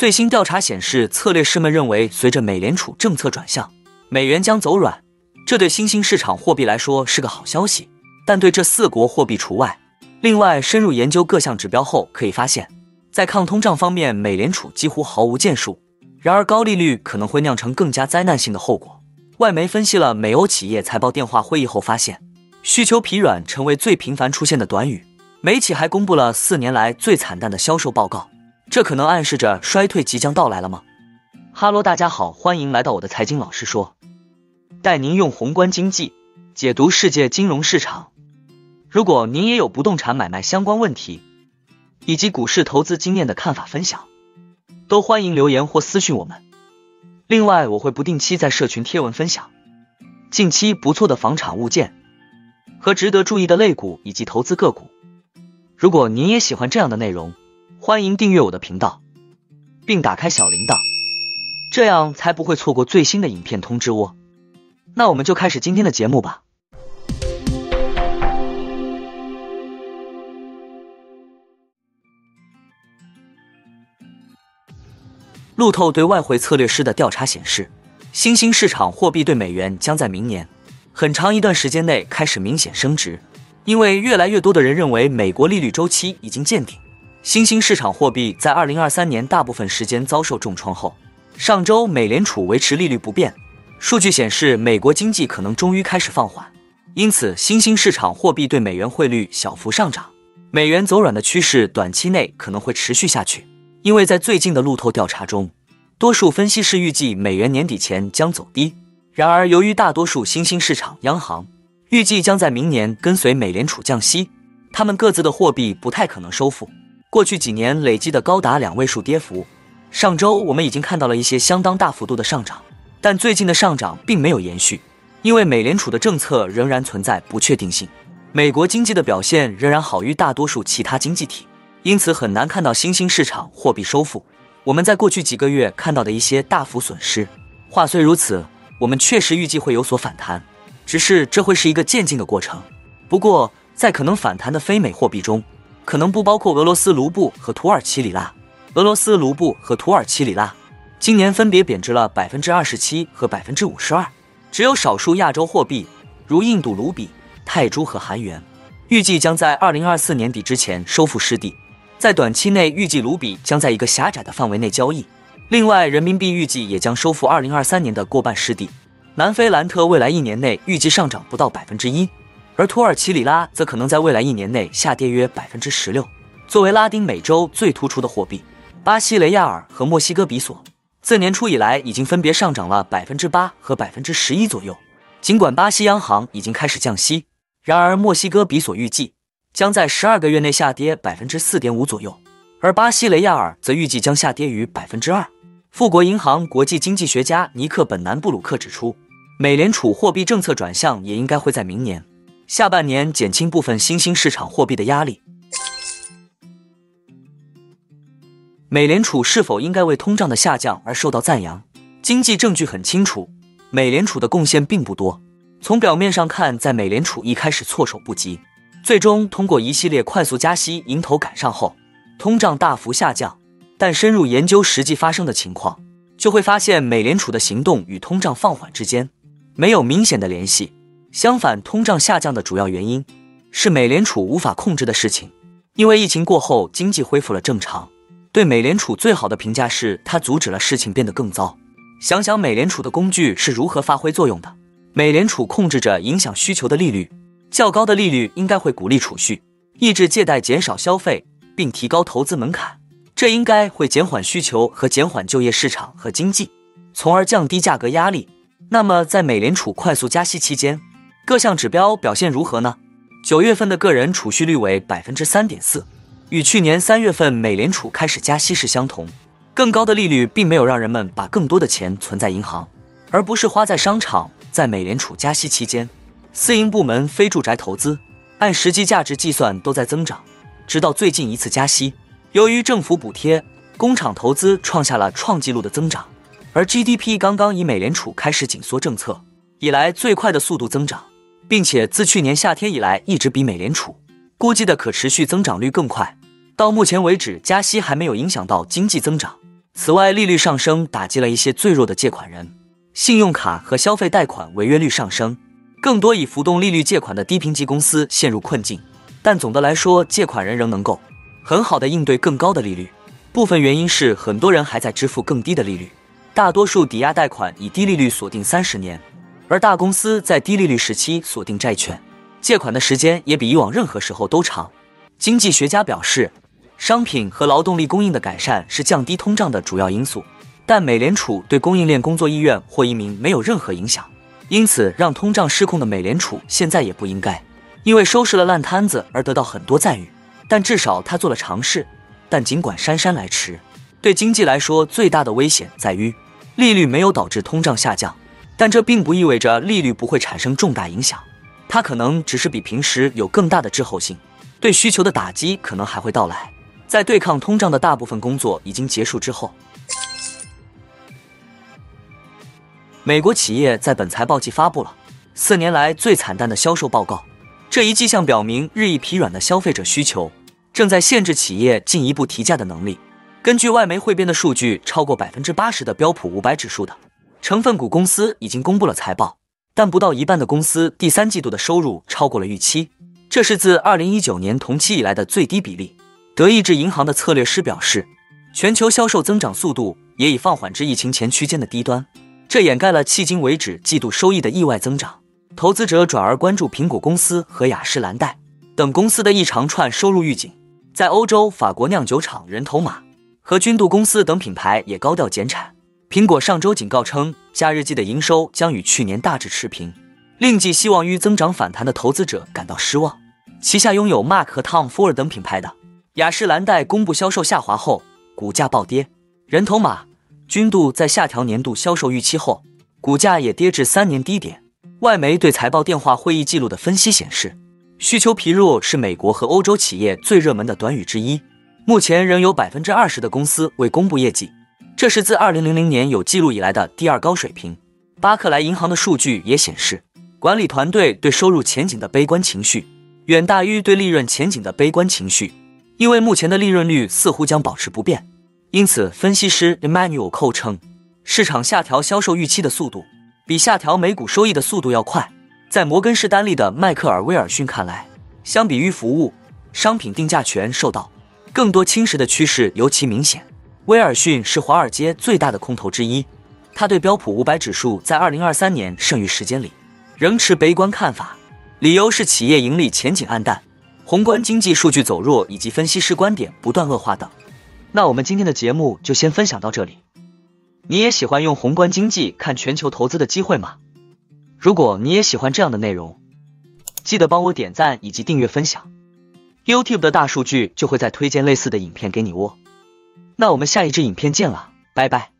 最新调查显示，策略师们认为，随着美联储政策转向，美元将走软，这对新兴市场货币来说是个好消息，但对这四国货币除外。另外，深入研究各项指标后，可以发现，在抗通胀方面，美联储几乎毫无建树。然而，高利率可能会酿成更加灾难性的后果。外媒分析了美欧企业财报电话会议后发现，需求疲软成为最频繁出现的短语。美企还公布了四年来最惨淡的销售报告。这可能暗示着衰退即将到来了吗？哈喽，大家好，欢迎来到我的财经老师说，带您用宏观经济解读世界金融市场。如果您也有不动产买卖相关问题，以及股市投资经验的看法分享，都欢迎留言或私讯我们。另外，我会不定期在社群贴文分享近期不错的房产物件和值得注意的类股以及投资个股。如果您也喜欢这样的内容。欢迎订阅我的频道，并打开小铃铛，这样才不会错过最新的影片通知哦。那我们就开始今天的节目吧。路透对外汇策略师的调查显示，新兴市场货币对美元将在明年很长一段时间内开始明显升值，因为越来越多的人认为美国利率周期已经见顶。新兴市场货币在二零二三年大部分时间遭受重创后，上周美联储维持利率不变。数据显示，美国经济可能终于开始放缓，因此新兴市场货币对美元汇率小幅上涨。美元走软的趋势短期内可能会持续下去，因为在最近的路透调查中，多数分析师预计美元年底前将走低。然而，由于大多数新兴市场央行预计将在明年跟随美联储降息，他们各自的货币不太可能收复。过去几年累积的高达两位数跌幅，上周我们已经看到了一些相当大幅度的上涨，但最近的上涨并没有延续，因为美联储的政策仍然存在不确定性。美国经济的表现仍然好于大多数其他经济体，因此很难看到新兴市场货币收复。我们在过去几个月看到的一些大幅损失。话虽如此，我们确实预计会有所反弹，只是这会是一个渐进的过程。不过，在可能反弹的非美货币中，可能不包括俄罗斯卢布和土耳其里拉。俄罗斯卢布和土耳其里拉今年分别贬值了百分之二十七和百分之五十二。只有少数亚洲货币，如印度卢比、泰铢和韩元，预计将在二零二四年底之前收复失地。在短期内，预计卢比将在一个狭窄的范围内交易。另外，人民币预计也将收复二零二三年的过半失地。南非兰特未来一年内预计上涨不到百分之一。而土耳其里拉则可能在未来一年内下跌约百分之十六。作为拉丁美洲最突出的货币，巴西雷亚尔和墨西哥比索自年初以来已经分别上涨了百分之八和百分之十一左右。尽管巴西央行已经开始降息，然而墨西哥比索预计将在十二个月内下跌百分之四点五左右，而巴西雷亚尔则预计将下跌于百分之二。富国银行国际经济学家尼克本南布鲁克指出，美联储货币政策转向也应该会在明年。下半年减轻部分新兴市场货币的压力。美联储是否应该为通胀的下降而受到赞扬？经济证据很清楚，美联储的贡献并不多。从表面上看，在美联储一开始措手不及，最终通过一系列快速加息迎头赶上后，通胀大幅下降。但深入研究实际发生的情况，就会发现美联储的行动与通胀放缓之间没有明显的联系。相反，通胀下降的主要原因是美联储无法控制的事情。因为疫情过后，经济恢复了正常。对美联储最好的评价是，它阻止了事情变得更糟。想想美联储的工具是如何发挥作用的。美联储控制着影响需求的利率，较高的利率应该会鼓励储蓄，抑制借贷，减少消费，并提高投资门槛。这应该会减缓需求和减缓就业市场和经济，从而降低价格压力。那么，在美联储快速加息期间，各项指标表现如何呢？九月份的个人储蓄率为百分之三点四，与去年三月份美联储开始加息时相同。更高的利率并没有让人们把更多的钱存在银行，而不是花在商场。在美联储加息期间，私营部门非住宅投资按实际价值计算都在增长，直到最近一次加息，由于政府补贴，工厂投资创下了创纪录的增长，而 GDP 刚刚以美联储开始紧缩政策以来最快的速度增长。并且自去年夏天以来，一直比美联储估计的可持续增长率更快。到目前为止，加息还没有影响到经济增长，此外，利率上升打击了一些最弱的借款人，信用卡和消费贷款违约率上升，更多以浮动利率借款的低评级公司陷入困境。但总的来说，借款人仍能够很好的应对更高的利率。部分原因是很多人还在支付更低的利率，大多数抵押贷款以低利率锁定三十年，而大公司在低利率时期锁定债券，借款的时间也比以往任何时候都长。经济学家表示。商品和劳动力供应的改善是降低通胀的主要因素，但美联储对供应链工作意愿或移民没有任何影响，因此让通胀失控的美联储现在也不应该因为收拾了烂摊子而得到很多赞誉，但至少他做了尝试。但尽管姗姗来迟，对经济来说最大的危险在于利率没有导致通胀下降，但这并不意味着利率不会产生重大影响，它可能只是比平时有更大的滞后性，对需求的打击可能还会到来。在对抗通胀的大部分工作已经结束之后，美国企业在本财报季发布了四年来最惨淡的销售报告。这一迹象表明，日益疲软的消费者需求正在限制企业进一步提价的能力。根据外媒汇编的数据，超过百分之八十的标普五百指数的成分股公司已经公布了财报，但不到一半的公司第三季度的收入超过了预期，这是自二零一九年同期以来的最低比例。德意志银行的策略师表示，全球销售增长速度也已放缓至疫情前区间的低端，这掩盖了迄今为止季度收益的意外增长。投资者转而关注苹果公司和雅诗兰黛等公司的一长串收入预警。在欧洲，法国酿酒厂人头马和君度公司等品牌也高调减产。苹果上周警告称，假日季的营收将与去年大致持平，令寄希望于增长反弹的投资者感到失望。旗下拥有 Mac 和 Tom Ford 等品牌的。雅诗兰黛公布销售下滑后，股价暴跌。人头马、君度在下调年度销售预期后，股价也跌至三年低点。外媒对财报电话会议记录的分析显示，需求疲弱是美国和欧洲企业最热门的短语之一。目前仍有百分之二十的公司未公布业绩，这是自二零零零年有记录以来的第二高水平。巴克莱银行的数据也显示，管理团队对收入前景的悲观情绪远大于对利润前景的悲观情绪。因为目前的利润率似乎将保持不变，因此分析师 Emmanuel 寇称，市场下调销售预期的速度比下调每股收益的速度要快。在摩根士丹利的迈克尔威尔逊看来，相比于服务，商品定价权受到更多侵蚀的趋势尤其明显。威尔逊是华尔街最大的空头之一，他对标普五百指数在二零二三年剩余时间里仍持悲观看法，理由是企业盈利前景暗淡。宏观经济数据走弱，以及分析师观点不断恶化等。那我们今天的节目就先分享到这里。你也喜欢用宏观经济看全球投资的机会吗？如果你也喜欢这样的内容，记得帮我点赞以及订阅分享。YouTube 的大数据就会再推荐类似的影片给你哦。那我们下一支影片见了，拜拜。